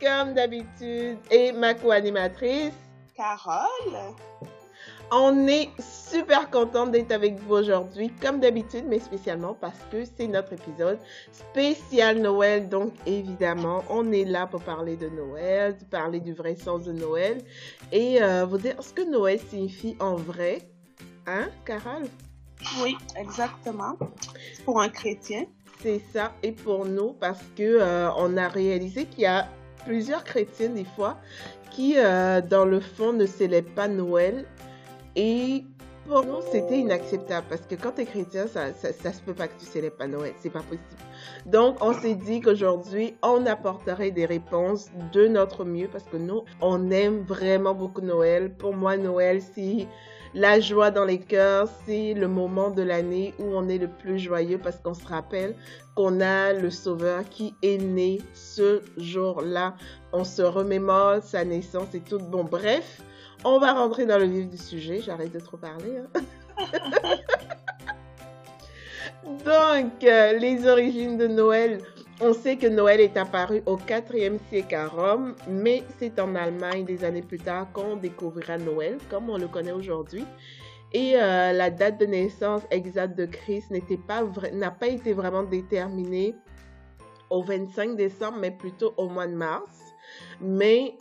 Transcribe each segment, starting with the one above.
comme d'habitude, et ma co-animatrice, Carole. On est super contente d'être avec vous aujourd'hui, comme d'habitude, mais spécialement parce que c'est notre épisode spécial Noël. Donc, évidemment, on est là pour parler de Noël, parler du vrai sens de Noël et euh, vous dire ce que Noël signifie en vrai. Hein, Carole? Oui, exactement. Pour un chrétien. C'est ça. Et pour nous, parce que euh, on a réalisé qu'il y a plusieurs chrétiens, des fois, qui, euh, dans le fond, ne célèbrent pas Noël et pour nous, c'était inacceptable parce que quand tu es chrétien, ça, ça, se peut pas que tu célèbres pas Noël. C'est pas possible. Donc, on s'est dit qu'aujourd'hui, on apporterait des réponses de notre mieux parce que nous, on aime vraiment beaucoup Noël. Pour moi, Noël, c'est la joie dans les cœurs, c'est le moment de l'année où on est le plus joyeux parce qu'on se rappelle qu'on a le Sauveur qui est né ce jour-là. On se remémore sa naissance et tout. Bon, bref, on va rentrer dans le vif du sujet. J'arrête de trop parler. Hein? Donc, euh, les origines de Noël. On sait que Noël est apparu au 4e siècle à Rome, mais c'est en Allemagne des années plus tard qu'on découvrira Noël, comme on le connaît aujourd'hui. Et euh, la date de naissance exacte de Christ n'a pas été vraiment déterminée au 25 décembre, mais plutôt au mois de mars mais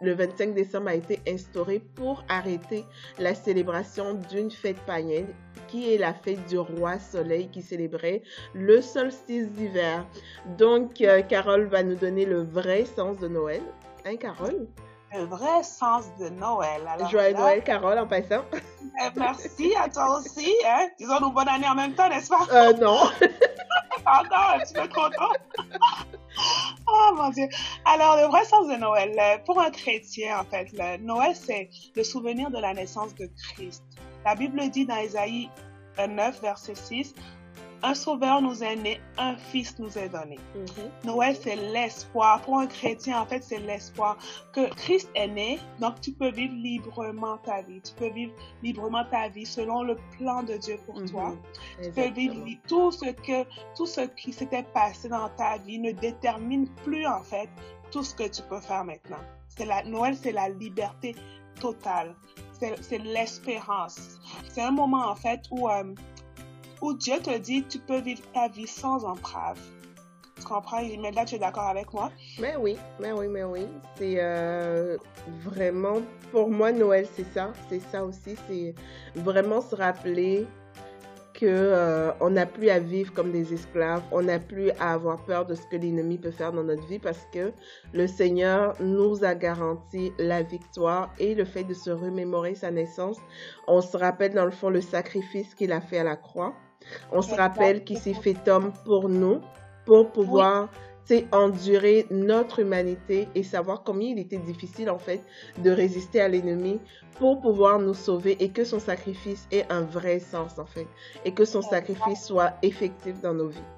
le 25 décembre a été instauré pour arrêter la célébration d'une fête païenne qui est la fête du roi soleil qui célébrait le solstice d'hiver. Donc, euh, Carole va nous donner le vrai sens de Noël. Hein, Carole? Le vrai sens de Noël. Alors, Joyeux là, Noël, Carole, en passant. Euh, merci à toi aussi. Hein? Disons-nous bonne année en même temps, n'est-ce pas? Euh, non. oh non, tu es content? oh mon Dieu. Alors, le vrai sens de Noël, pour un chrétien, en fait, le Noël, c'est le souvenir de la naissance de Christ. La Bible dit dans Ésaïe 9, verset 6, un sauveur nous est né, un fils nous est donné. Mm -hmm. Noël, c'est l'espoir. Pour un chrétien, en fait, c'est l'espoir que Christ est né, donc tu peux vivre librement ta vie. Tu peux vivre librement ta vie selon le plan de Dieu pour mm -hmm. toi. Tu peux vivre tout ce que, tout ce qui s'était passé dans ta vie ne détermine plus, en fait, tout ce que tu peux faire maintenant. C'est la, Noël, c'est la liberté totale. C'est l'espérance. C'est un moment, en fait, où, euh, où Dieu te dit tu peux vivre ta vie sans entrave. Tu comprends? Mais là, tu es d'accord avec moi? Mais oui, mais oui, mais oui. C'est euh, vraiment, pour moi, Noël, c'est ça. C'est ça aussi. C'est vraiment se rappeler que euh, on n'a plus à vivre comme des esclaves, on n'a plus à avoir peur de ce que l'ennemi peut faire dans notre vie parce que le Seigneur nous a garanti la victoire et le fait de se remémorer sa naissance. On se rappelle dans le fond le sacrifice qu'il a fait à la croix. On se rappelle qu'il s'est fait homme pour nous, pour pouvoir oui. Endurer notre humanité et savoir combien il était difficile en fait de résister à l'ennemi pour pouvoir nous sauver et que son sacrifice ait un vrai sens en fait et que son sacrifice soit effectif dans nos vies.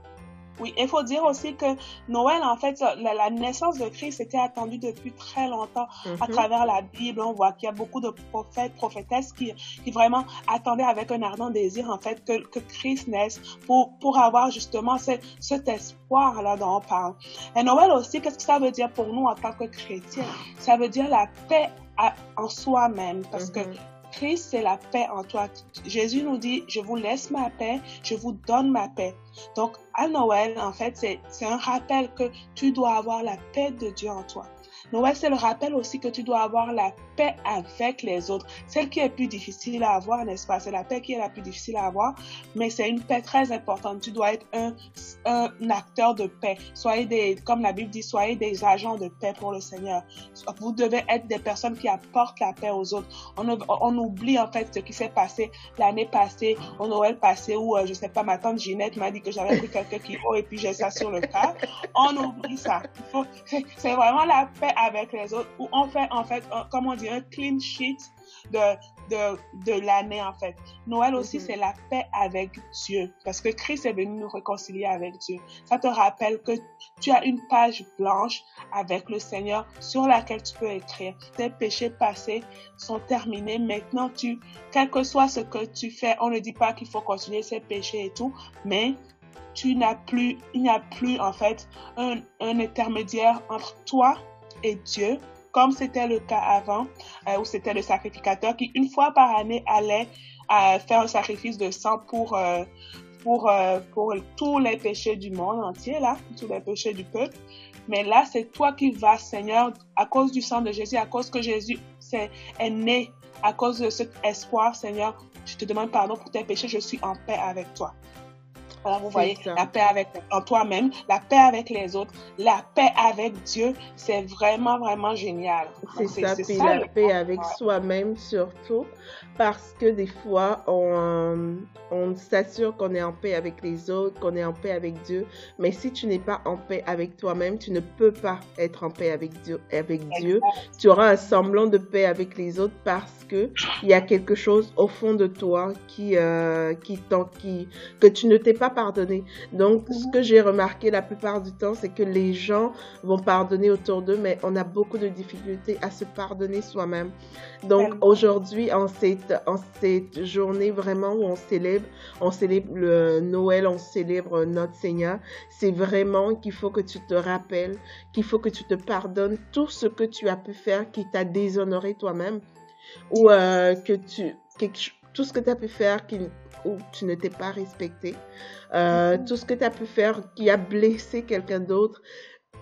Oui, il faut dire aussi que Noël, en fait, la, la naissance de Christ était attendue depuis très longtemps mm -hmm. à travers la Bible. On voit qu'il y a beaucoup de prophètes, prophétesses qui, qui vraiment attendaient avec un ardent désir, en fait, que, que Christ naisse pour, pour avoir justement ce, cet espoir-là dont on parle. Et Noël aussi, qu'est-ce que ça veut dire pour nous en tant que chrétiens? Ça veut dire la paix à, en soi-même parce mm -hmm. que Christ, c'est la paix en toi. Jésus nous dit, je vous laisse ma paix, je vous donne ma paix. Donc, à Noël, en fait, c'est un rappel que tu dois avoir la paix de Dieu en toi. Noël, c'est le rappel aussi que tu dois avoir la paix avec les autres. Celle qui est plus difficile à avoir, n'est-ce pas? C'est la paix qui est la plus difficile à avoir, mais c'est une paix très importante. Tu dois être un, un acteur de paix. Soyez des, comme la Bible dit, soyez des agents de paix pour le Seigneur. Vous devez être des personnes qui apportent la paix aux autres. On, on oublie en fait ce qui s'est passé l'année passée, au Noël passé, où, euh, je sais pas, ma tante Ginette m'a dit que j'avais pris quelques kilos et puis j'ai ça sur le cas. On oublie ça. C'est vraiment la paix avec les autres, où on fait en fait, comme on dit, un clean sheet de, de, de l'année en fait. Noël aussi, mhm. c'est la paix avec Dieu, parce que Christ est venu nous réconcilier avec Dieu. Ça te rappelle que tu as une page blanche avec le Seigneur sur laquelle tu peux écrire. Tes péchés passés sont terminés. Maintenant, tu, quel que soit ce que tu fais, on ne dit pas qu'il faut continuer ces péchés et tout, mais tu n'as plus, il n'y a plus en fait un, un intermédiaire entre toi et Dieu, comme c'était le cas avant, euh, où c'était le sacrificateur qui, une fois par année, allait euh, faire un sacrifice de sang pour, euh, pour tous les péchés du monde entier, là, tous les péchés du peuple. Mais là, c'est toi qui vas, Seigneur, à cause du sang de Jésus, à cause que Jésus est, est né, à cause de cet espoir, Seigneur, je te demande pardon pour tes péchés, je suis en paix avec toi. Alors, vous voyez, la paix avec en toi-même, la paix avec les autres, la paix avec Dieu, c'est vraiment, vraiment génial. C'est ça, puis la paix avec soi-même surtout, parce que des fois, on, on s'assure qu'on est en paix avec les autres, qu'on est en paix avec Dieu, mais si tu n'es pas en paix avec toi-même, tu ne peux pas être en paix avec Dieu. Avec Dieu. Tu auras un semblant de paix avec les autres parce que il y a quelque chose au fond de toi qui, euh, qui, qui que tu ne t'es pas pardonner. Donc, ce mhm. que j'ai remarqué la plupart du temps, c'est que les gens vont pardonner autour d'eux, mais on a beaucoup de difficultés à se pardonner soi-même. Donc, aujourd'hui, en cette, en cette journée vraiment où on célèbre, on célèbre le Noël, on célèbre notre Seigneur, c'est vraiment qu'il faut que tu te rappelles, qu'il faut que tu te pardonnes tout ce que tu as pu faire qui t'a déshonoré toi-même ou euh, que tu tout ce que tu as pu faire qui, où tu ne t'es pas respecté, euh, mm-hmm. tout ce que tu as pu faire qui a blessé quelqu'un d'autre,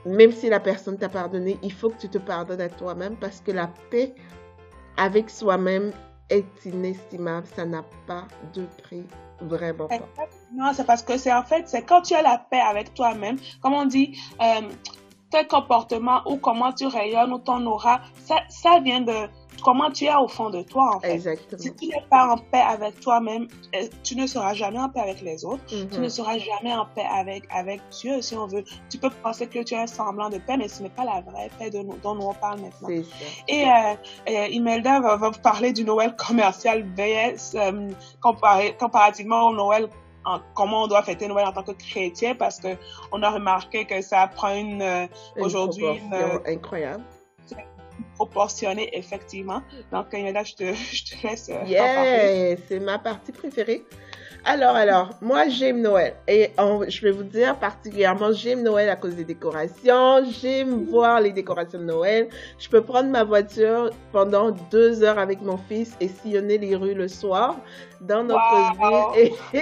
même si la personne t'a pardonné, il faut que tu te pardonnes à toi-même parce que la paix avec soi-même est inestimable. Ça n'a pas de prix. Vraiment pas. Non, c'est parce que c'est en fait, c'est quand tu as la paix avec toi-même, comme on dit, euh, tel comportement ou comment tu rayonnes ou ton aura, ça, ça vient de, comment tu es au fond de toi, en fait? Exactement. Si tu n'es pas en paix avec toi-même, euh, tu ne seras jamais en paix avec les autres. Tu ne seras jamais en paix avec, avec Dieu, si on veut. Tu peux penser que tu as un semblant de paix, mais ce n'est pas la vraie paix de dont nous on parle maintenant. Et euh, euh, Imelda va, vous parler du Noël commercial VS euh, comparé, comparativement au Noël comment on doit fêter Noël en tant que chrétien parce que on a remarqué que ça prend une, euh, aujourd'hui incroyable proportionné, effectivement. Donc, là, je te, je te laisse. Euh, yeah, c'est ma partie préférée. Alors, alors, moi, j'aime Noël. Et je vais vous dire particulièrement, j'aime Noël à cause des décorations. J'aime voir les décorations de Noël. Je peux prendre ma voiture pendant deux heures avec mon fils et sillonner les rues le soir dans notre ville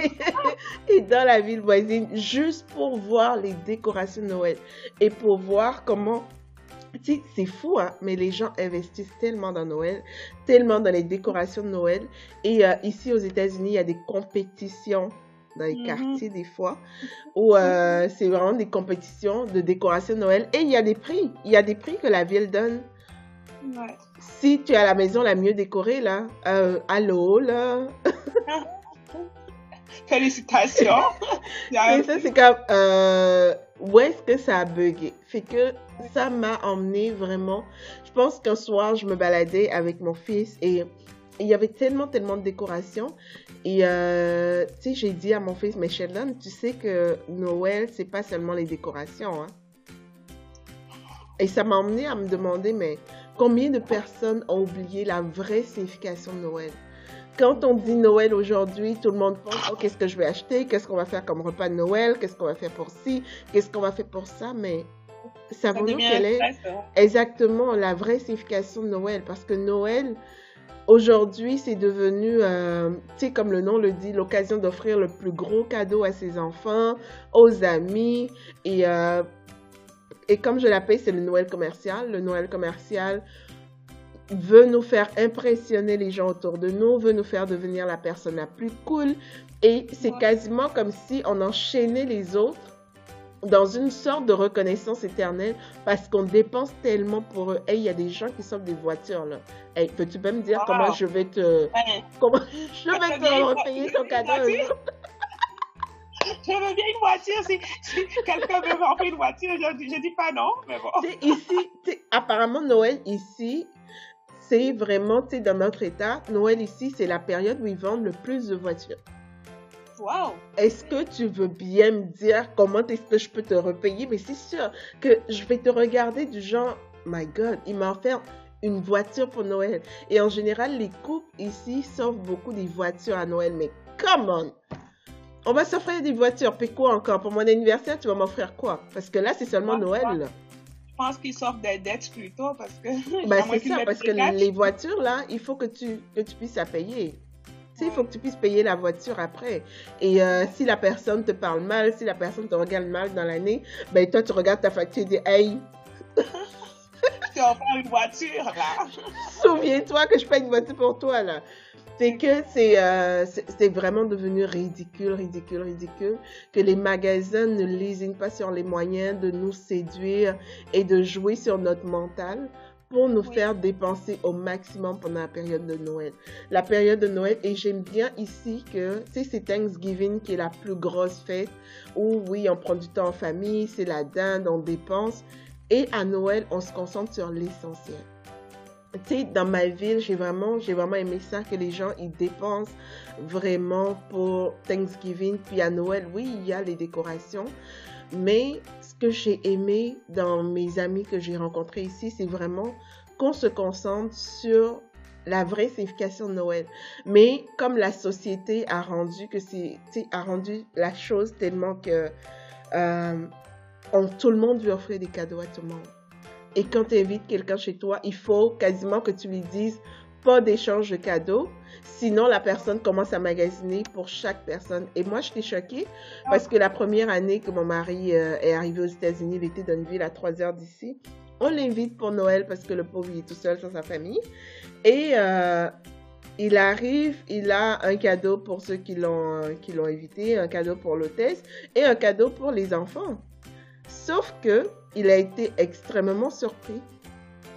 et, et, dans la ville voisine juste pour voir les décorations de Noël et pour voir comment c'est fou, hein, mais les gens investissent tellement dans Noël, tellement dans les décorations de Noël. Et euh, ici aux États-Unis, il y a des compétitions dans les mm-hmm. quartiers des fois, où euh, c'est vraiment des compétitions de décoration de Noël. Et il y a des prix. Il y a des prix que la ville donne. Si tu as la maison la mieux décorée, là, euh, allô, là. Félicitations. Et ça, c'est comme, où est-ce que ça a bugué? Fait que ça m'a emmené vraiment. Je pense qu'un soir, je me baladais avec mon fils et il y avait tellement, tellement de décorations. Et euh, tu sais, j'ai dit à mon fils, mais Sheldon, tu sais que Noël, c'est pas seulement les décorations. Hein? Et ça m'a emmené à me demander, mais combien de personnes ont oublié la vraie signification de Noël? Quand on dit Noël aujourd'hui, tout le monde pense, oh, qu'est-ce que je vais acheter? Qu'est-ce qu'on va faire comme repas de Noël? Qu'est-ce qu'on va faire pour ci? Qu'est-ce qu'on va faire pour ça? Mais savons-nous quelle est exactement la vraie signification de Noël? Parce que Noël, aujourd'hui, c'est devenu, euh, tu sais, comme le nom le dit, l'occasion d'offrir le plus gros cadeau à ses enfants, aux amis. Et, euh, et comme je l'appelle, c'est le Noël commercial. Le Noël commercial veut nous faire impressionner les gens autour de nous, veut nous faire devenir la personne la plus cool. Et c'est quasiment comme si on enchaînait les autres dans une sorte de reconnaissance éternelle parce qu'on dépense tellement pour eux. il y a des gens qui sortent des voitures là. Hey, peux-tu pas me dire comment je vais te comment je vais te payer ton cadeau je veux bien une voiture. Si, quelqu'un veut remplir une voiture, je, dis pas non, mais bon. ici, apparemment, Noël ici, c'est vraiment, tu sais, dans notre état, Noël ici, c'est la période où ils vendent le plus de voitures. Wow. Est-ce que tu veux bien me dire comment est-ce que je peux te repayer? Mais c'est sûr que je vais te regarder du genre, my God, il m'a offert une voiture pour Noël. Et en général, les couples ici s'offrent beaucoup des voitures à Noël. Mais come on! On va s'offrir des voitures. Puis quoi encore? Pour mon anniversaire, tu vas m'offrir quoi? Parce que là, c'est seulement Noël. Je pense qu'ils s'offrent des dettes plutôt parce que. Ben, c'est ça, parce que les voitures, là, il faut que tu, que tu puisses la payer. Il faut que tu puisses payer la voiture après. Et euh, si la personne te parle mal, si la personne te regarde mal dans l'année, ben toi, tu regardes ta facture et dis Hey, tu offert une voiture, là. Souviens-toi que je paye une voiture pour toi, là. C'est que euh, c'est vraiment devenu ridicule, ridicule, ridicule que les magasins ne lésinent pas sur les moyens de nous séduire et de jouer sur notre mental nous faire dépenser au maximum pendant la période de Noël. La période de Noël, et j'aime bien ici que, c'est Thanksgiving qui est la plus grosse fête où, oui, on prend du temps en famille, c'est la dinde, on dépense. Et à Noël, on se concentre sur l'essentiel. Tu sais, dans ma ville, j'ai vraiment, j'ai vraiment aimé ça, que les gens, ils dépensent vraiment pour Thanksgiving. Puis à Noël, oui, il y a les décorations. Mais ce que j'ai aimé dans mes amis que j'ai rencontrés ici, c'est vraiment qu'on se concentre sur la vraie signification de Noël. Mais comme la société a rendu que c'est, a rendu la chose tellement que euh, tout le monde veut offrir des cadeaux à tout le monde. Et quand tu invites quelqu'un chez toi, il faut quasiment que tu lui dises pas d'échange de cadeaux. Sinon, la personne commence à magasiner pour chaque personne. Et moi, j'étais choquée parce que la première année que mon mari euh, est arrivé aux États-Unis, il était dans une ville à 3 heures d'ici. On l'invite pour Noël parce que le pauvre, il est tout seul sans sa famille. Et euh, il arrive, il a un cadeau pour ceux qui l'ont, qui l'ont invité, un cadeau pour l'hôtesse et un cadeau pour les enfants. Sauf que il a été extrêmement surpris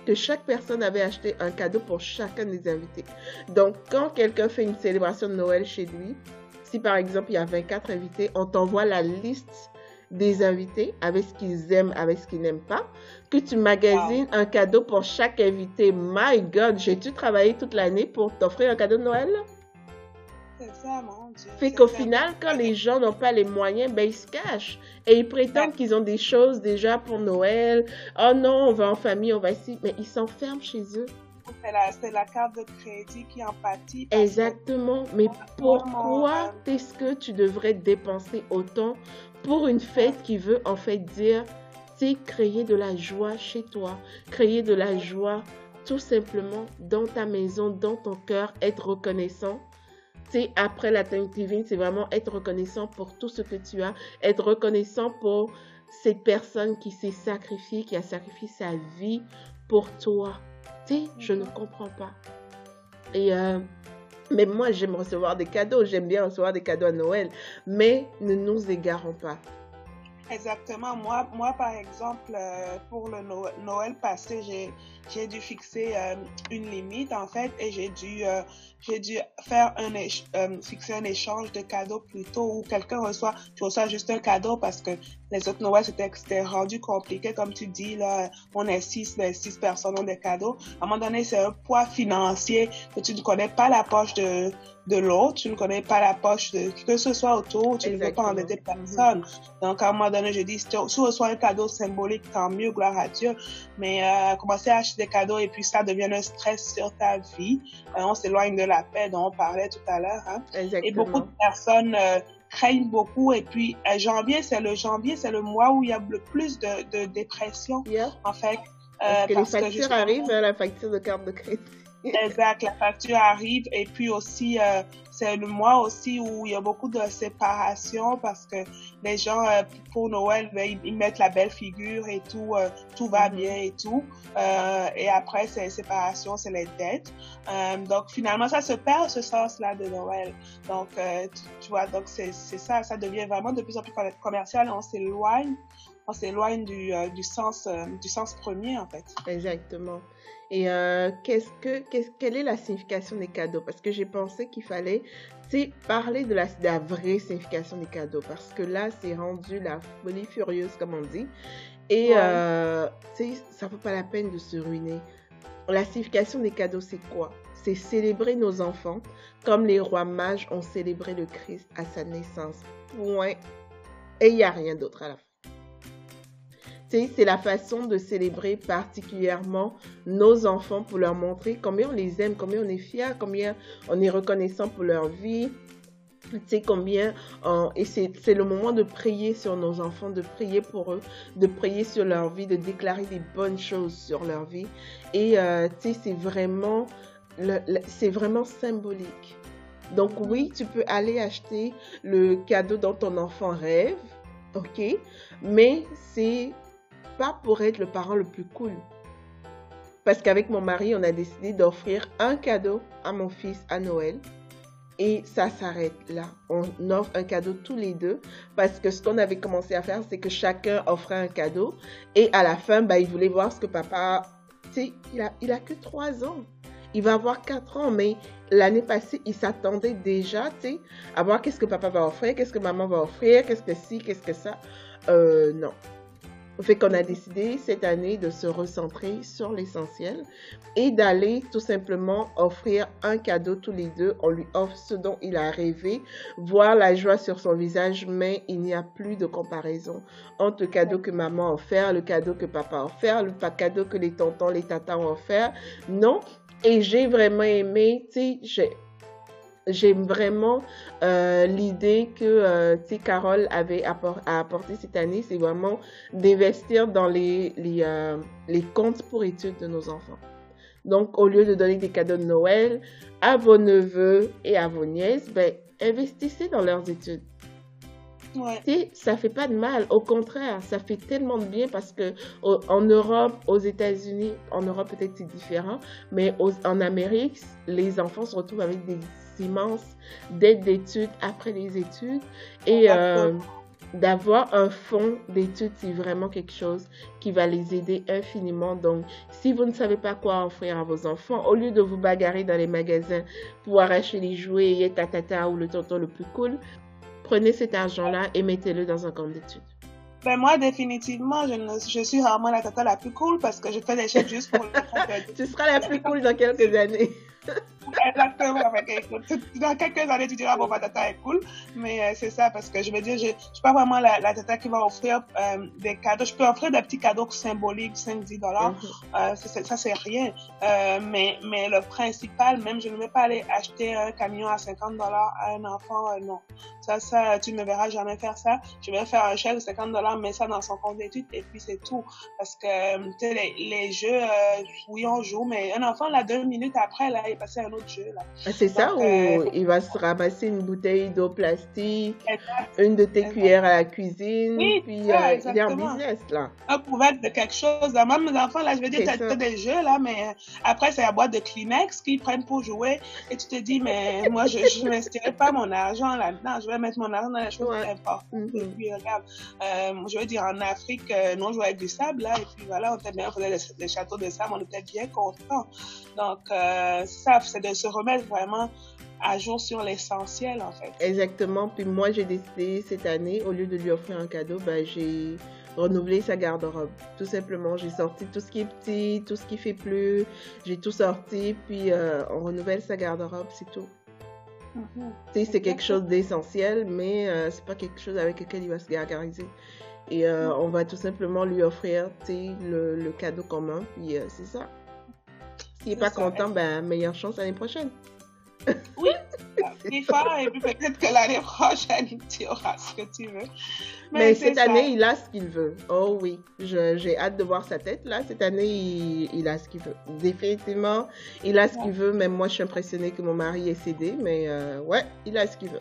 que chaque personne avait acheté un cadeau pour chacun des invités. Donc, quand quelqu'un fait une célébration de Noël chez lui, si par exemple il y a 24 invités, on t'envoie la liste des invités avec ce qu'ils aiment, avec ce qu'ils n'aiment pas, que tu magasines un cadeau pour chaque invité. My God, j'ai-tu travaillé toute l'année pour t'offrir un cadeau de Noël? C'est ça, mon Dieu. Fait qu'au final, quand les gens n'ont pas les moyens, ben ils se cachent. Et ils prétendent qu'ils ont des choses déjà pour Noël. Oh non, on va en famille, on va ici. Mais ils s'enferment chez eux. C'est la, carte de crédit qui en pâtit. Exactement. Mais pourquoi est-ce que tu devrais dépenser autant pour une fête qui veut en fait dire, c'est créer de la joie chez toi, créer de la joie tout simplement dans ta maison, dans ton cœur, être reconnaissant? C'est après la Thanksgiving, c'est vraiment être reconnaissant pour tout ce que tu as, être reconnaissant pour cette personne qui s'est sacrifiée, qui a sacrifié sa vie pour toi. Tu sais, je ne comprends pas. Et euh, mais moi, j'aime recevoir des cadeaux, j'aime bien recevoir des cadeaux à Noël, mais ne nous égarons pas. Exactement. Moi, moi par exemple, euh, pour le Noël passé, j'ai dû fixer euh, une limite en fait et j'ai dû euh, dû faire un fixer un échange de cadeaux plutôt où quelqu'un reçoit tu juste un cadeau parce que les autres Noël c'était rendu compliqué comme tu dis là on est six les six personnes ont des cadeaux à un moment donné c'est un poids financier que tu ne connais pas la poche de de l'autre tu ne connais pas la poche de qui que ce soit autour tu ne veux pas endetter personne donc à un moment donné je dis si tu reçois un cadeau symbolique tant mieux gloire à Dieu mais euh, commencer à acheter des cadeaux et puis ça devient un stress sur ta vie. Euh, on s'éloigne de la paix dont on parlait tout à l'heure. Hein. Et beaucoup de personnes euh, craignent beaucoup. Et puis euh, janvier, c'est le janvier, c'est le mois où il y a le plus de, de dépression. En fait, parce que les factures arrivent, hein, la facture de carte de crédit. Exact, la facture arrive. Et puis aussi c'est le mois aussi où il y a beaucoup de séparation parce que les gens euh, pour Noël ben, ils, mettent la belle figure et tout euh, tout va mm-hmm. bien et tout. Euh, et après c'est séparation c'est les dettes. Donc finalement ça se perd ce sens là de Noël. Donc tu, vois donc c'est ça. Ça devient vraiment de plus en plus commercial. On s'éloigne on s'éloigne du, du, sens, du sens premier, en fait. Exactement. Et qu'est-ce que, qu'est-ce, quelle est la signification des cadeaux? Parce que j'ai pensé qu'il fallait parler de la, de la, vraie signification des cadeaux. Parce que là, c'est rendu la folie furieuse, comme on dit. Et ouais. ça vaut pas la peine de se ruiner. La signification des cadeaux, c'est quoi? C'est célébrer nos enfants comme les rois mages ont célébré le Christ à sa naissance. Point. Et il n'y a rien d'autre à la fin. C'est la façon de célébrer particulièrement nos enfants pour leur montrer combien on les aime, combien on est fiers, combien on est reconnaissant pour leur vie, tu sais combien et c'est le moment de prier sur nos enfants de prier pour eux de prier sur leur vie de déclarer des bonnes choses sur leur vie. Et euh, tu sais c'est vraiment c'est vraiment symbolique. Donc oui tu peux aller acheter le cadeau dont ton enfant rêve ok? Mais c'est pas pour être le parent le plus cool parce qu'avec mon mari on a décidé d'offrir un cadeau à mon fils à Noël et ça s'arrête là. On offre un cadeau tous les deux parce que ce qu'on avait commencé à faire, c'est que chacun offrait un cadeau. Et à la fin, bah, il voulait voir ce que papa... Tu sais, il a, il a que trois ans. Il va avoir quatre ans, mais l'année passée, il s'attendait déjà, tu sais, à voir qu'est-ce que papa va offrir, qu'est-ce que maman va offrir, qu'est-ce que si, qu'est-ce que ça. Euh, non, fait qu'on a décidé cette année de se recentrer sur l'essentiel et d'aller tout simplement offrir un cadeau tous les deux. On lui offre ce dont il a rêvé, voir la joie sur son visage, mais il n'y a plus de comparaison entre le cadeau que maman a offert, le cadeau que papa a offert, le cadeau que les tontons, les tatas ont offert. Non. Et j'ai vraiment aimé, tu sais, j'aime vraiment euh, l'idée que euh, Carole avait apporté cette année, c'est vraiment d'investir dans les, les, euh, les, comptes pour études de nos enfants. Donc, au lieu de donner des cadeaux de Noël à vos neveux et à vos nièces, ben, investissez dans leurs études. Ouais. Ça fait pas de mal, au contraire, ça fait tellement de bien parce que en Europe, aux États-Unis, en Europe peut-être c'est différent, mais en Amérique, les enfants se retrouvent avec des immense d'aide d'études après les études et euh, d'avoir un fonds d'études, c'est vraiment quelque chose qui va les aider infiniment. Donc, si vous ne savez pas quoi offrir à vos enfants, au lieu de vous bagarrer dans les magasins pour arracher les jouets et tatata ou le tonton le plus cool, prenez cet argent-là et mettez-le dans un compte d'études. Ben moi, définitivement, je, ne, je suis vraiment la tata la plus cool parce que je fais des chèques juste pour le Tu seras la plus cool dans quelques années. Exactement. Dans quelques années, tu diras, bon, ma tata est cool. Mais euh, c'est ça, parce que je veux dire, je ne suis pas vraiment la, la, tata qui va offrir euh, des cadeaux. Je peux offrir des petits cadeaux symboliques, 5-10 dollars. Mm-hmm. Euh, ça, c'est rien. mais, mais le principal, même, je ne vais pas aller acheter un camion à 50 dollars à un enfant. non. Ça, ça, tu ne me verras jamais faire ça. Je vais faire un chèque de 50 dollars, mettre ça dans son compte d'études et puis c'est tout. Parce que, tu sais, les, les, jeux, oui, on joue, mais un enfant, là, deux minutes après, là, il à un autre ah, c'est ça où euh, il va se ramasser une bouteille d'eau plastique, une de tes cuillères à la cuisine, puis euh, il est en business là. Un couvert de quelque chose. Même mes enfants, là, je veux dire, tu as des jeux là, mais euh, après, c'est la boîte de Kleenex qu'ils prennent pour jouer et tu te dis, mais moi, je n'investirai pas mon argent là-dedans, je vais mettre mon argent dans les choses ouais. importantes. Mm-hmm. Et puis, regarde, je veux dire, en Afrique, nous, on jouait avec du sable là, et puis voilà, on, était bien, on faisait des, châteaux de sable, on était bien contents. Donc, c'est de se remettre vraiment à jour sur l'essentiel, en fait. Exactement. Puis moi, j'ai décidé cette année, au lieu de lui offrir un cadeau, ben, j'ai renouvelé sa garde-robe. Tout simplement, j'ai sorti tout ce qui est petit, tout ce qui fait plus. J'ai tout sorti, puis euh, on renouvelle sa garde-robe, c'est tout. Mm-hmm. C'est quelque chose d'essentiel, mais euh, c'est pas quelque chose avec lequel il va se gargariser. Et euh, mm. on va tout simplement lui offrir le, le cadeau commun, puis c'est ça. S'il n'est pas content, ben, meilleure chance l'année prochaine. Oui, fois, et puis peut-être que l'année prochaine, tu auras ce que tu veux. Mais, cette année, il a ce qu'il veut. Oh oui, j'ai hâte de voir sa tête. Là, cette année, il, a ce qu'il veut. Définitivement, il a ce qu'il veut. Même moi, je suis impressionnée que mon mari ait cédé. Mais euh, ouais, il a ce qu'il veut.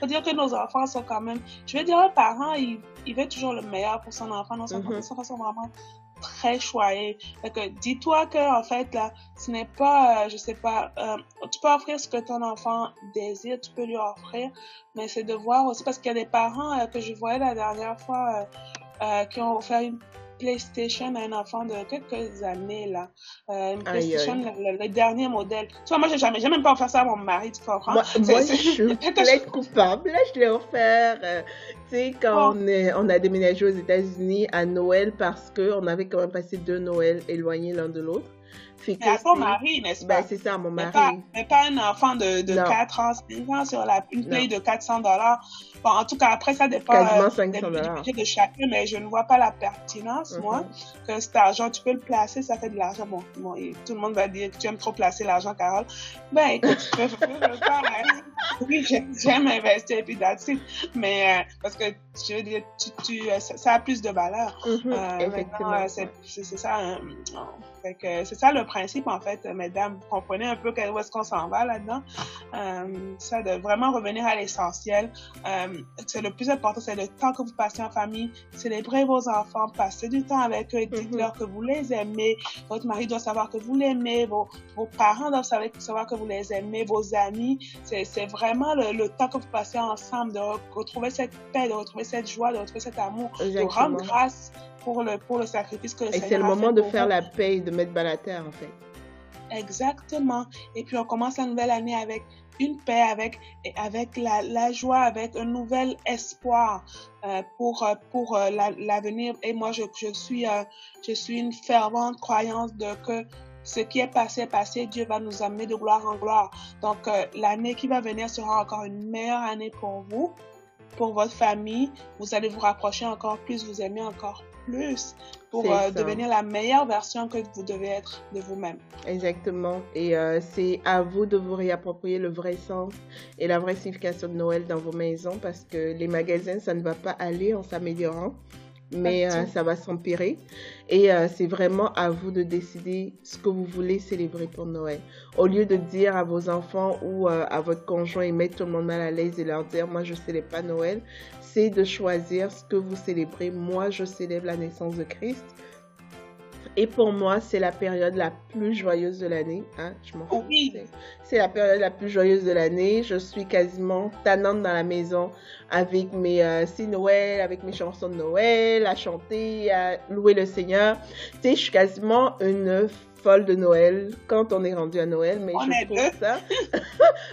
Faut dire que nos enfants sont quand même. Je veux dire, un parent, il, il veut toujours le meilleur pour son enfant. Nos enfants, mm-hmm. sont vraiment très choyé. dis-toi que en fait là, ce n'est pas, euh, je sais pas, euh, tu peux offrir ce que ton enfant désire, tu peux lui offrir, mais c'est de voir aussi parce qu'il y a des parents euh, que je voyais la dernière fois qui ont offert une PlayStation à un enfant de quelques années, là. Euh, une PlayStation, Le, le, dernier modèle. Tu vois, moi, j'ai jamais, même pas offert ça à mon mari, tu comprends? Moi, moi je suis coupable. Là, je l'ai offert, euh, tu sais, quand on, est, on a déménagé aux États-Unis à Noël parce qu'on avait quand même passé deux Noëls éloignés l'un de l'autre. Mais à ton mari, n'est-ce ben, pas? c'est ça, mon mari. Mais pas, un enfant de, de 4 ans, 5 ans sur la, une play de 400 dollars. Bon, en tout cas, après, ça dépend euh, budget de chacun, mais je ne vois pas la pertinence, moi, mm-hmm. que cet argent, tu peux le placer, ça fait de l'argent. Bon, bon tout le monde va dire que tu aimes trop placer l'argent, Carole. Ben, écoute, tu peux, le faire. Hein. Oui, j'aime investir, et puis that's Mais, euh, parce que, je veux dire, tu, tu, euh, ça, a plus de valeur. Mm-hmm. euh, Effectivement. C'est ça. Hein, c'est ça le principe, en fait, mesdames. Vous comprenez un peu où est-ce qu'on s'en va là-dedans? Euh, ça, de vraiment revenir à l'essentiel. Euh, c'est le plus important, c'est le temps que vous passez en famille. Célébrez vos enfants, passez du temps avec eux, dites-leur mm-hmm. que vous les aimez. Votre mari doit savoir que vous l'aimez. Vos, vos parents doivent savoir, savoir que vous les aimez. Vos amis. C'est vraiment le, le, temps que vous passez ensemble, de retrouver cette paix, de retrouver cette joie, de retrouver cet amour, de rendre grâce pour le, pour le sacrifice que le Et c'est le moment de faire la paix, de mettre bas la terre, en fait. Exactement. Et puis on commence la nouvelle année avec une paix, avec, avec la, la joie, avec un nouvel espoir euh, pour, euh, pour euh, l'avenir. Et moi, je, je, suis, euh, je suis une fervente croyance de que ce qui est passé est passé. Dieu va nous amener de gloire en gloire. Donc, l'année qui va venir sera encore une meilleure année pour vous, pour votre famille. Vous allez vous rapprocher encore plus, vous aimer encore plus pour euh, devenir la meilleure version que vous devez être de vous-même. Exactement. Et euh, c'est à vous de vous réapproprier le vrai sens et la vraie signification de Noël dans vos maisons parce que les magasins, ça ne va pas aller en s'améliorant mais euh, ça va s'empirer. Et c'est vraiment à vous de décider ce que vous voulez célébrer pour Noël. Au lieu de dire à vos enfants ou à votre conjoint et mettre tout le monde mal à l'aise et leur dire, moi je ne célèbre pas Noël, de choisir ce que vous célébrez. Moi, je célèbre la naissance de Christ. Et pour moi, c'est la période la plus joyeuse de l'année. Hein? Je m'en oui. C'est la période la plus joyeuse de l'année. Je suis quasiment tannante dans la maison avec mes euh, Noël, avec mes chansons de Noël, à chanter, à louer le Seigneur. Tu sais, je suis quasiment une folle de Noël quand on est rendu à Noël. Mais je trouve ça.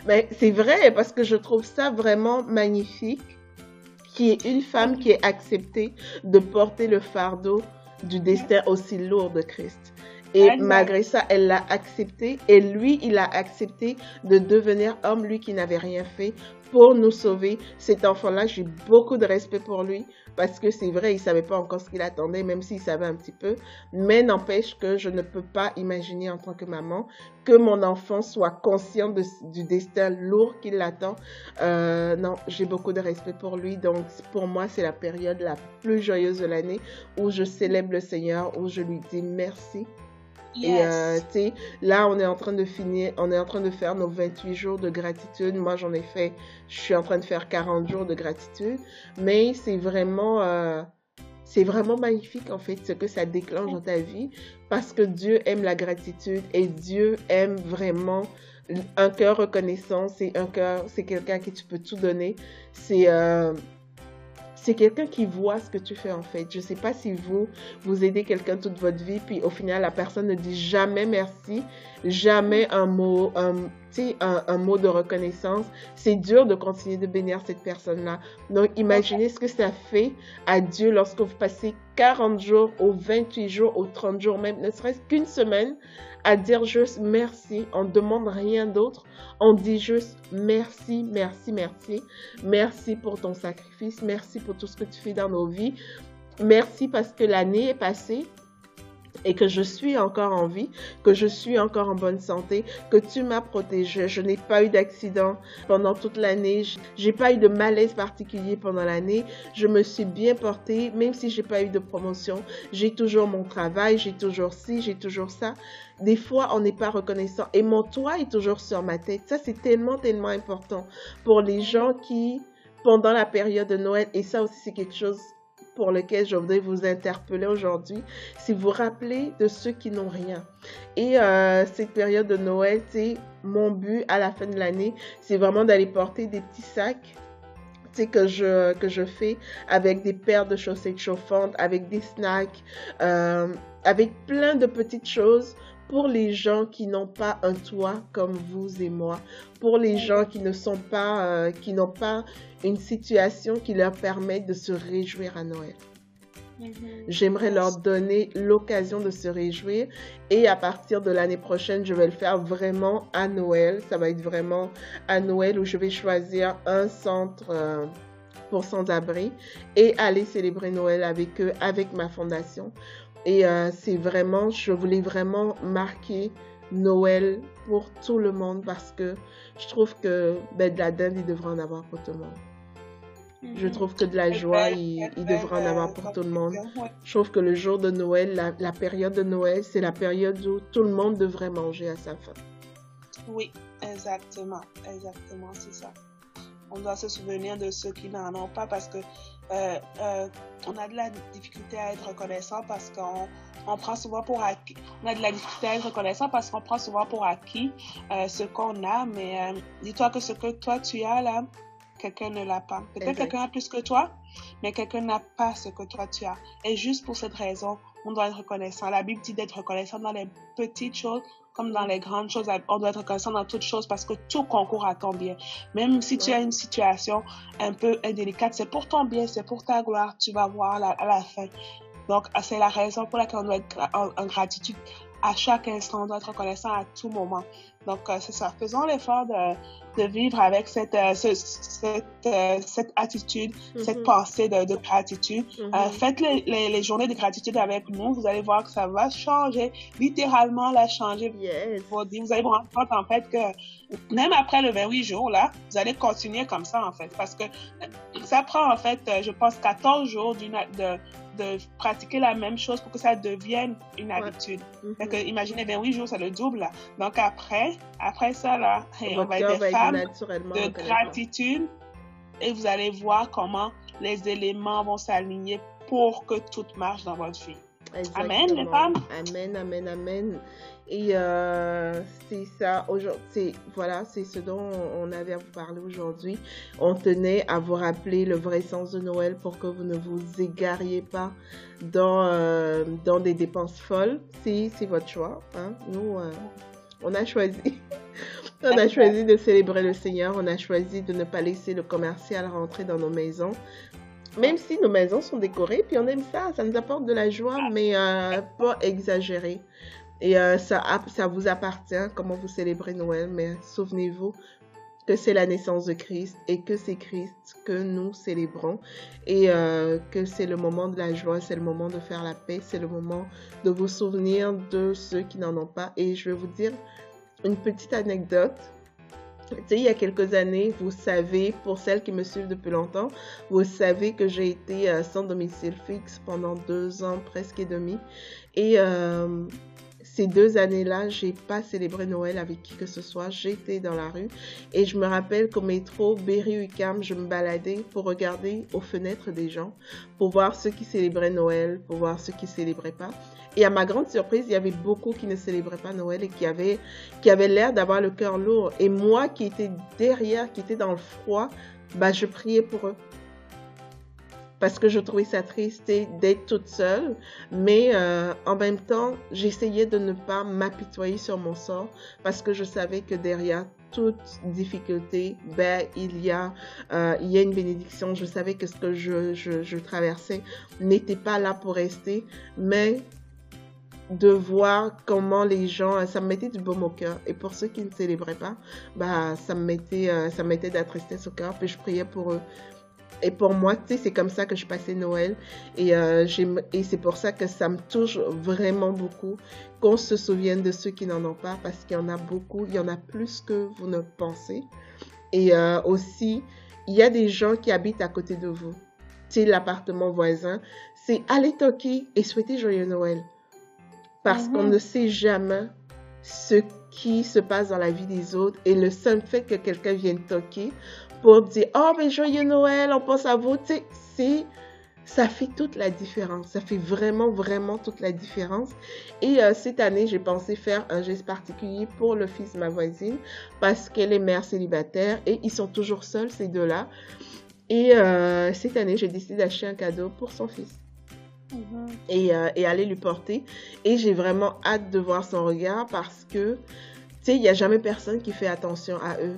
mais c'est vrai parce que je trouve ça vraiment magnifique qui est une femme qui est acceptée de porter le fardeau du destin aussi lourd de Christ. Et malgré ça, elle l'a accepté. Et lui, il a accepté de devenir homme, lui qui n'avait rien fait, pour nous sauver. Cet enfant-là, j'ai beaucoup de respect pour lui parce que c'est vrai, il savait pas encore ce qu'il attendait, même s'il savait un petit peu. Mais n'empêche que je ne peux pas imaginer en tant que maman que mon enfant soit conscient du destin lourd qui l'attend. Euh, non, j'ai beaucoup de respect pour lui. Donc, pour moi, c'est la période la plus joyeuse de l'année où je célèbre le Seigneur, où je lui dis merci et euh, là, on est en train de finir, on est en train de faire nos 28 jours de gratitude. Moi, j'en ai fait, je suis en train de faire 40 jours de gratitude. Mais c'est vraiment, euh, c'est vraiment magnifique, en fait, ce que ça déclenche dans ta vie. Parce que Dieu aime la gratitude et Dieu aime vraiment un cœur reconnaissant. C'est un cœur, c'est quelqu'un qui tu peux tout donner. C'est, euh, c'est quelqu'un qui voit ce que tu fais en fait. Je ne sais pas si vous, vous aidez quelqu'un toute votre vie, puis au final, la personne ne dit jamais merci, jamais un mot, un, mot de reconnaissance. C'est dur de continuer de bénir cette personne-là. Donc, imaginez ce que ça fait à Dieu lorsque vous passez 40 jours, ou 28 jours, ou 30 jours, même ne serait-ce qu'une semaine à dire juste merci. On ne demande rien d'autre. On dit juste merci, merci, merci. Merci pour ton sacrifice. Merci pour tout ce que tu fais dans nos vies. Merci parce que l'année est passée et que je suis encore en vie, que je suis encore en bonne santé, que tu m'as protégé. Je n'ai pas eu d'accident pendant toute l'année. J'ai pas eu de malaise particulier pendant l'année. Je me suis bien portée, même si j'ai pas eu de promotion. J'ai toujours mon travail, j'ai toujours ci, j'ai toujours ça. Des fois, on n'est pas reconnaissant. Et mon toit est toujours sur ma tête. Ça, c'est tellement, tellement important pour les gens qui, pendant la période de Noël, et ça aussi, c'est quelque chose pour lequel je voudrais vous interpeller aujourd'hui, si vous rappelez de ceux qui n'ont rien. Et euh, cette période de Noël, c'est mon but à la fin de l'année, c'est vraiment d'aller porter des petits sacs que je, que je fais avec des paires de chaussettes chauffantes, avec des snacks, euh, avec plein de petites choses pour les gens qui n'ont pas un toit comme vous et moi, pour les gens qui ne sont pas, euh, qui n'ont pas une situation qui leur permet de se réjouir à Noël. J'aimerais leur donner l'occasion de se réjouir et à partir de l'année prochaine, je vais le faire vraiment à Noël. Ça va être vraiment à Noël où je vais choisir un centre euh, pour sans-abri et aller célébrer Noël avec eux, avec ma fondation. Et euh, c'est vraiment, je voulais vraiment marquer Noël pour tout le monde parce que je trouve que ben, de la dinde, il devrait en avoir pour tout le monde. Je mhm. trouve que de la joie, il, devrait en avoir pour tout le monde. Je trouve que le jour de Noël, la, la période de Noël, c'est la période où tout le monde devrait manger à sa faim. Oui, exactement, exactement, c'est ça. On doit se souvenir de ceux qui n'en ont pas parce que euh, euh, on a de la difficulté à être reconnaissant parce qu'on on prend souvent pour acquis. On a de la difficulté à être reconnaissant parce qu'on prend souvent pour acquis euh, ce qu'on a. Mais dis-toi que ce que toi tu as là, quelqu'un ne l'a pas. Peut-être quelqu'un a plus que toi, mais quelqu'un n'a pas ce que toi tu as. Et juste pour cette raison, on doit être reconnaissant. La Bible dit d'être reconnaissant dans les petites choses comme dans les grandes choses, on doit être reconnaissant dans toutes choses parce que tout concourt à ton bien. Même si tu as une situation un peu indélicate, c'est pour ton bien, c'est pour ta gloire, tu vas voir à la fin. Donc, c'est la raison pour laquelle on doit être en, gratitude à chaque instant, on doit être reconnaissant à tout moment. Donc, euh, c'est ça. Faisons l'effort de, de vivre avec cette, euh, cette, euh, cette attitude, cette mm-hmm. pensée de, de gratitude. Mm-hmm. faites les, les, journées de gratitude avec nous. Vous allez voir que ça va changer, littéralement la changer. Yes. Vous, vous allez vous rendre compte, en fait, que même après le 28 jours, là, vous allez continuer comme ça, en fait. Parce que ça prend, en fait, je pense, 14 jours d'une, de, de pratiquer la même chose pour que ça devienne une habitude. Mm imaginez, 28 jours, c'est le double. Donc après, après ça, là, on va être des femmes de gratitude et vous allez voir comment les éléments vont s'aligner pour que tout marche dans votre vie. Amen, les femmes. Amen, amen, amen. Et euh, c'est ça, aujourd'hui, voilà, c'est ce dont on avait à vous parler aujourd'hui. On tenait à vous rappeler le vrai sens de Noël pour que vous ne vous égariez pas dans, euh, dans des dépenses folles. Si c'est votre choix, hein. nous, euh, on a choisi. on a choisi de célébrer le Seigneur, on a choisi de ne pas laisser le commercial rentrer dans nos maisons. Même si nos maisons sont décorées, puis on aime ça, ça nous apporte de la joie, mais pas exagéré. Et euh, ça, ça vous appartient, comment vous célébrez Noël, mais souvenez-vous que c'est la naissance de Christ et que c'est Christ que nous célébrons et euh, que c'est le moment de la joie, c'est le moment de faire la paix, c'est le moment de vous souvenir de ceux qui n'en ont pas. Et je vais vous dire une petite anecdote. Sais, il y a quelques années, vous savez, pour celles qui me suivent depuis longtemps, vous savez que j'ai été euh, sans domicile fixe pendant deux ans presque et demi. Et ces deux années-là, j'ai pas célébré Noël avec qui que ce soit. J'étais dans la rue et je me rappelle qu'au métro Berry-UQAM, je me baladais pour regarder aux fenêtres des gens, pour voir ceux qui célébraient Noël, pour voir ceux qui célébraient pas. Et à ma grande surprise, il y avait beaucoup qui ne célébraient pas Noël et qui avaient, qui avaient l'air d'avoir le cœur lourd. Et moi qui étais derrière, qui étais dans le froid, bah, je priais pour eux parce que je trouvais ça triste d'être toute seule, mais euh, en même temps, j'essayais de ne pas m'apitoyer sur mon sort parce que je savais que derrière toute difficulté, ben, il y a, euh, il y a une bénédiction. Je savais que ce que je, je, je traversais n'était pas là pour rester, mais de voir comment les gens, ça me mettait du baume au cœur. Et pour ceux qui ne célébraient pas, bah, ça me mettait, euh, ça me mettait de la tristesse au cœur. Puis je priais pour eux. Et pour moi, tu sais, c'est comme ça que je passais Noël. Et, euh, et c'est pour ça que ça me touche vraiment beaucoup qu'on se souvienne de ceux qui n'en ont pas, parce qu'il y en a beaucoup, il y en a plus que vous ne pensez. Et euh, aussi, il y a des gens qui habitent à côté de vous. Tu sais, l'appartement voisin, c'est aller toquer et souhaiter joyeux Noël. Parce qu'on mhm. ne sait jamais ce qui se passe dans la vie des autres et le seul fait que quelqu'un vienne toquer pour dire oh mais joyeux Noël, on pense à vous, tu sais, ça fait toute la différence. Ça fait vraiment, vraiment toute la différence. Et euh, cette année, j'ai pensé faire un geste particulier pour le fils de ma voisine parce qu'elle est mère célibataire et ils sont toujours seuls, ces deux-là. Et euh, cette année, j'ai décidé d'acheter un cadeau pour son fils. Et, euh, et, aller lui porter. Et j'ai vraiment hâte de voir son regard parce que, tu sais, il n'y a jamais personne qui fait attention à eux.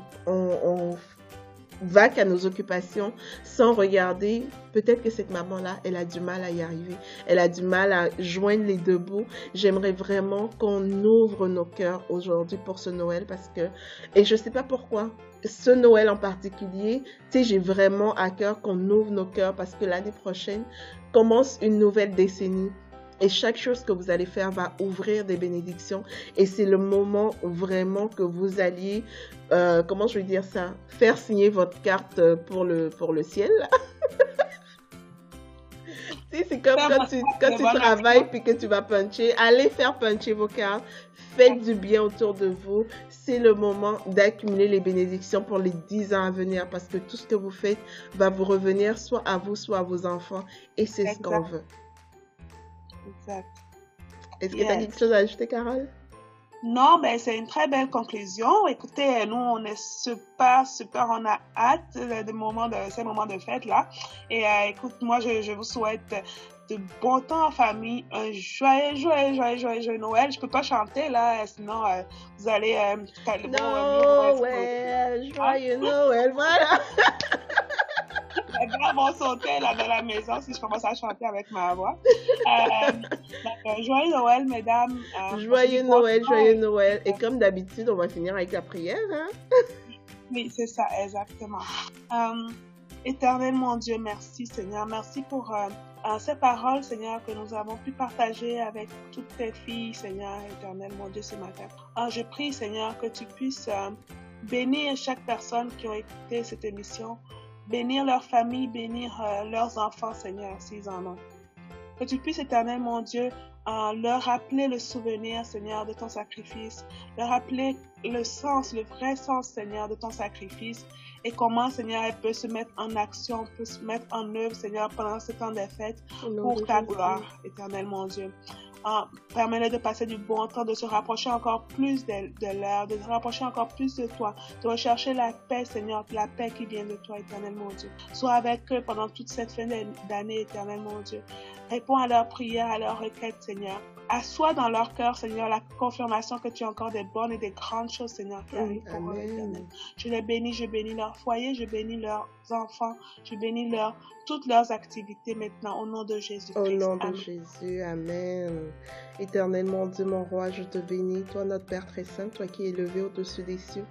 Va qu'à nos occupations sans regarder peut-être que cette maman-là, elle a du mal à y arriver. Elle a du mal à joindre les deux bouts. J'aimerais vraiment qu'on ouvre nos cœurs aujourd'hui pour ce Noël parce que, et je sais pas pourquoi, ce Noël en particulier, tu sais, j'ai vraiment à cœur qu'on ouvre nos cœurs parce que l'année prochaine commence une nouvelle décennie. Et chaque chose que vous allez faire va ouvrir des bénédictions. Et c'est le moment vraiment que vous alliez, euh, comment je vais dire ça, faire signer votre carte pour le, pour le ciel. c'est comme quand tu, quand tu travailles puis que tu vas puncher. Allez faire puncher vos cartes. Faites du bien autour de vous. C'est le moment d'accumuler les bénédictions pour les 10 ans à venir parce que tout ce que vous faites va vous revenir soit à vous, soit à vos enfants. Et c'est ce qu'on veut. Exact. Est-ce que tu as quelque chose à ajouter, Carole? Non, ben c'est une très belle conclusion. Écoutez, nous on est super, super, on a hâte de, moment de ces moments de fête là. Et euh, écoute, moi je, je, vous souhaite de bon temps en famille, un joyeux, joyeux, joyeux, joyeux, joyeux Noël. Je peux pas chanter là, sinon euh, vous allez. Euh, Noël, joyeux Noël, voilà. Gars vont sauter là dans la maison si je commence à chanter avec ma voix. Euh, joyeux Noël, mesdames. Euh, joyeux Noël, joyeux Noël. Et comme d'habitude, on va finir avec la prière. Hein? oui, c'est ça, exactement. Euh, éternel mon Dieu, merci Seigneur. Merci pour ces paroles, Seigneur, que nous avons pu partager avec toutes tes filles, Seigneur, éternel mon Dieu, ce matin. je prie, Seigneur, que tu puisses bénir chaque personne qui a écouté cette émission bénir leur famille, bénir euh, leurs enfants, Seigneur, s'ils en ont. Que tu puisses, éternel mon Dieu, euh, leur rappeler le souvenir, Seigneur, de ton sacrifice, leur rappeler le sens, le vrai sens, Seigneur, de ton sacrifice et comment, Seigneur, elle peut se mettre en action, peut se mettre en œuvre, Seigneur, pendant ce temps des fêtes pour ta gloire, éternel mon Dieu. Uh, permets de passer du bon temps, de se rapprocher encore plus de, de l'heure, de se rapprocher encore plus de toi, de rechercher la paix, Seigneur, la paix qui vient de toi, éternel mon Dieu. Sois avec eux pendant toute cette fin d'année, éternel mon Dieu. Réponds à leurs prières, à leurs requêtes, Seigneur. Assois dans leur cœur, Seigneur, la confirmation que tu as encore des bonnes et des grandes choses, Seigneur, qui arrivent pour eux, éternel. Je les bénis, je bénis leur foyer, je bénis leurs enfants, je bénis leur, toutes leurs activités maintenant, au nom de Jésus. Au nom de Jésus, Amen. Éternel mon Dieu, mon roi, je te bénis, toi notre Père très saint, toi qui es élevé au-dessus des cieux,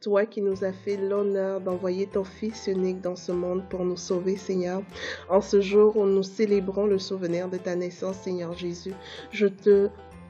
toi qui nous as fait l'honneur d'envoyer ton Fils unique dans ce monde pour nous sauver, Seigneur. En ce jour où nous célébrons le souvenir de ta naissance, Seigneur Jésus, je te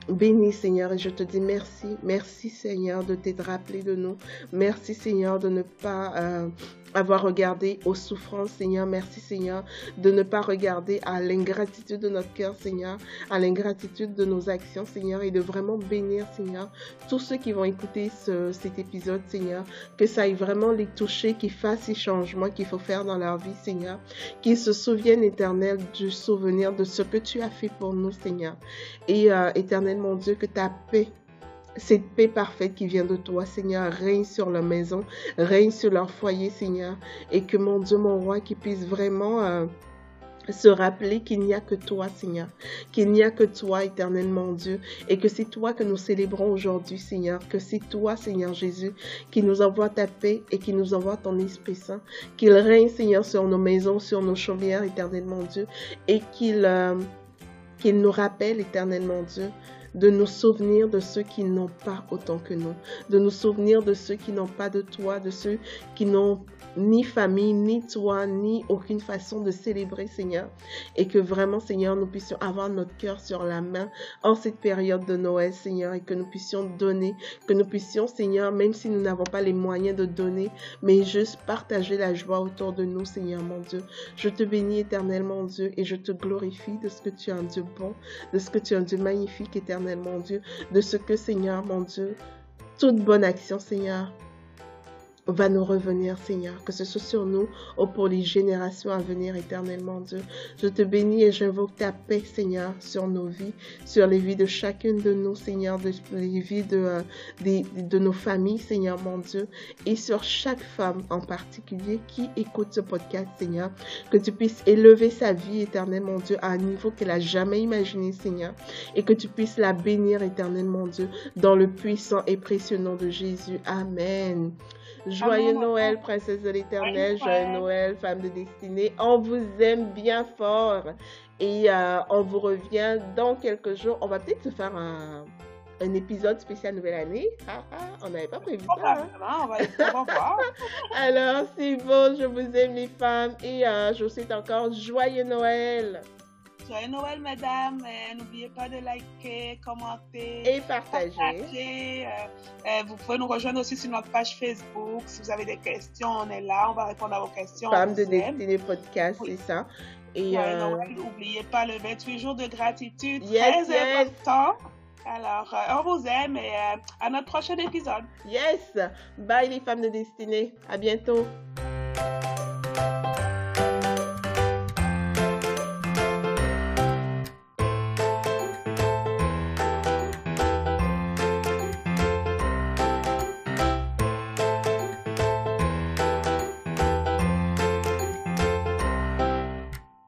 bénis, Seigneur, et je te dis merci. Merci, Seigneur, de t'être rappelé de nous. Merci, Seigneur, de ne pas euh, avoir regardé aux souffrances, Seigneur. Merci, Seigneur, de ne pas regarder à l'ingratitude de notre cœur, Seigneur, à l'ingratitude de nos actions, Seigneur, et de vraiment bénir, Seigneur, tous ceux qui vont écouter cet épisode, Seigneur, que ça aille vraiment les toucher, qu'ils fassent ces changements qu'il faut faire dans leur vie, Seigneur, qu'ils se souviennent, éternel, du souvenir de ce que tu as fait pour nous, Seigneur. Et euh, éternel, mon Dieu, que ta paix cette paix parfaite qui vient de toi, Seigneur, règne sur leur maison, règne sur leur foyer, Seigneur, et que mon Dieu, mon roi, qui puisse vraiment euh, se rappeler qu'il n'y a que toi, Seigneur, qu'il n'y a que toi, éternel mon Dieu, et que c'est toi que nous célébrons aujourd'hui, Seigneur, que c'est toi, Seigneur Jésus, qui nous envoie ta paix et qui nous envoie ton Esprit Saint, qu'il règne, Seigneur, sur nos maisons, sur nos chaumières, éternel mon Dieu, et qu'il euh, nous rappelle, éternel mon Dieu, de nous souvenir de ceux qui n'ont pas autant que nous, de nous souvenir de ceux qui n'ont pas de toi, de ceux qui n'ont ni famille, ni toi, ni aucune façon de célébrer, Seigneur. Et que vraiment, Seigneur, nous puissions avoir notre cœur sur la main en cette période de Noël, Seigneur, et que nous puissions donner, que nous puissions, Seigneur, même si nous n'avons pas les moyens de donner, mais juste partager la joie autour de nous, Seigneur, mon Dieu. Je te bénis éternellement, Dieu, et je te glorifie de ce que tu es un Dieu bon, de ce que tu es un Dieu magnifique, mon Dieu, de ce que, Seigneur, mon Dieu, toute bonne action, Seigneur, va nous revenir, Seigneur, que ce soit sur nous ou pour les générations à venir éternellement, Dieu. Je te bénis et j'invoque ta paix, Seigneur, sur nos vies, sur les vies de chacune de nous, Seigneur, de les vies de, euh, de, nos familles, Seigneur, mon Dieu, et sur chaque femme en particulier qui écoute ce podcast, Seigneur, que tu puisses élever sa vie éternellement, mon Dieu, à un niveau qu'elle a jamais imaginé, Seigneur, et que tu puisses la bénir éternellement, Dieu, dans le puissant et précieux nom de Jésus. Amen. Joyeux Noël, princesse de l'éternel, joyeux Noël, femme de destinée. On vous aime bien fort et euh, on vous revient dans quelques jours. On va peut-être se faire un, épisode spécial Nouvelle Année. Ah, ah, on n'avait pas prévu ça. Hein? On, va, voir. Alors, c'est bon, je vous aime les femmes et euh, je vous souhaite encore joyeux Noël. Joyeux Noël, mesdames. Euh, n'oubliez pas de liker, commenter et partager. Euh, euh, vous pouvez nous rejoindre aussi sur notre page Facebook. Si vous avez des questions, on est là. On va répondre à vos questions. Femme de Destinée Podcast, c'est ça. Et n'oubliez pas le 28 jours de gratitude. très important. Alors, on vous aime et à notre prochain épisode. Yes. Bye les femmes de destinée. À bientôt.